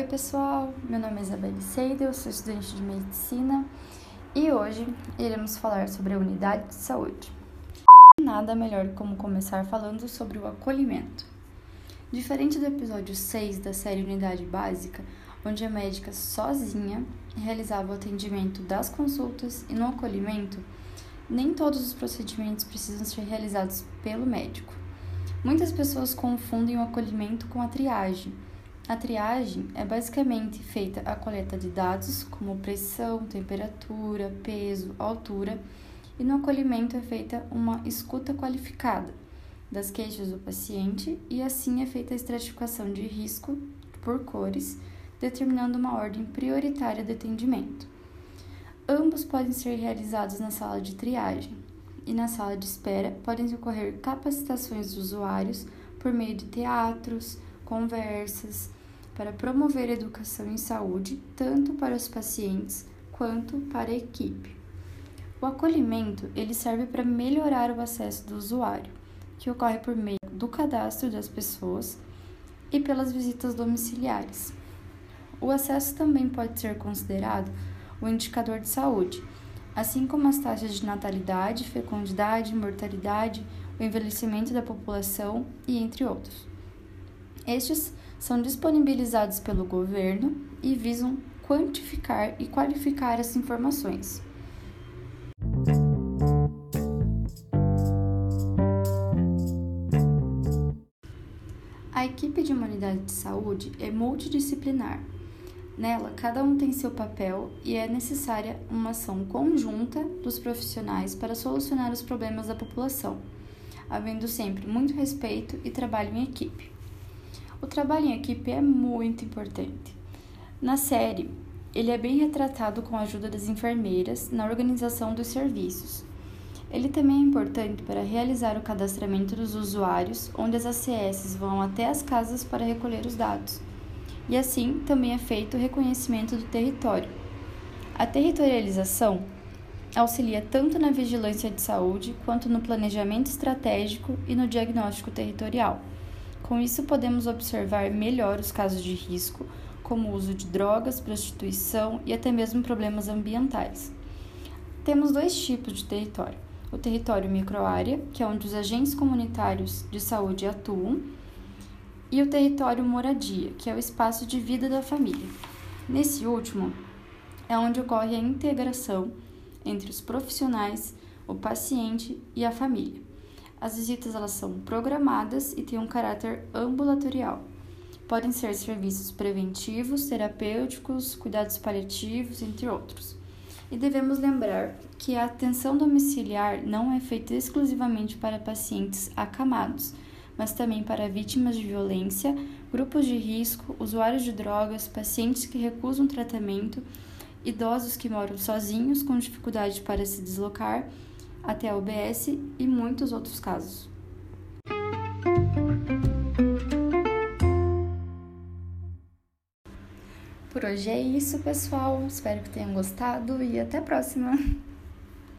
Oi, pessoal. Meu nome é Isabelle Seidel, eu sou estudante de medicina e hoje iremos falar sobre a unidade de saúde. Nada melhor como começar falando sobre o acolhimento. Diferente do episódio 6 da série Unidade Básica, onde a médica sozinha realizava o atendimento das consultas e no acolhimento, nem todos os procedimentos precisam ser realizados pelo médico. Muitas pessoas confundem o acolhimento com a triagem a triagem é basicamente feita a coleta de dados como pressão, temperatura, peso, altura, e no acolhimento é feita uma escuta qualificada das queixas do paciente e assim é feita a estratificação de risco por cores, determinando uma ordem prioritária de atendimento. Ambos podem ser realizados na sala de triagem e na sala de espera podem ocorrer capacitações dos usuários por meio de teatros, conversas, para promover educação em saúde tanto para os pacientes quanto para a equipe. O acolhimento ele serve para melhorar o acesso do usuário, que ocorre por meio do cadastro das pessoas e pelas visitas domiciliares. O acesso também pode ser considerado o indicador de saúde, assim como as taxas de natalidade, fecundidade, mortalidade, o envelhecimento da população e entre outros. Estes são disponibilizados pelo governo e visam quantificar e qualificar as informações. A equipe de humanidade de saúde é multidisciplinar. Nela, cada um tem seu papel e é necessária uma ação conjunta dos profissionais para solucionar os problemas da população, havendo sempre muito respeito e trabalho em equipe. O trabalho em equipe é muito importante. Na série, ele é bem retratado com a ajuda das enfermeiras na organização dos serviços. Ele também é importante para realizar o cadastramento dos usuários, onde as ACS vão até as casas para recolher os dados. E assim também é feito o reconhecimento do território. A territorialização auxilia tanto na vigilância de saúde quanto no planejamento estratégico e no diagnóstico territorial. Com isso, podemos observar melhor os casos de risco, como o uso de drogas, prostituição e até mesmo problemas ambientais. Temos dois tipos de território: o território microárea, que é onde os agentes comunitários de saúde atuam, e o território moradia, que é o espaço de vida da família. Nesse último, é onde ocorre a integração entre os profissionais, o paciente e a família. As visitas elas são programadas e têm um caráter ambulatorial. Podem ser serviços preventivos, terapêuticos, cuidados paliativos, entre outros. E devemos lembrar que a atenção domiciliar não é feita exclusivamente para pacientes acamados, mas também para vítimas de violência, grupos de risco, usuários de drogas, pacientes que recusam tratamento, idosos que moram sozinhos com dificuldade para se deslocar até a UBS e muitos outros casos. Por hoje é isso, pessoal. Espero que tenham gostado e até a próxima!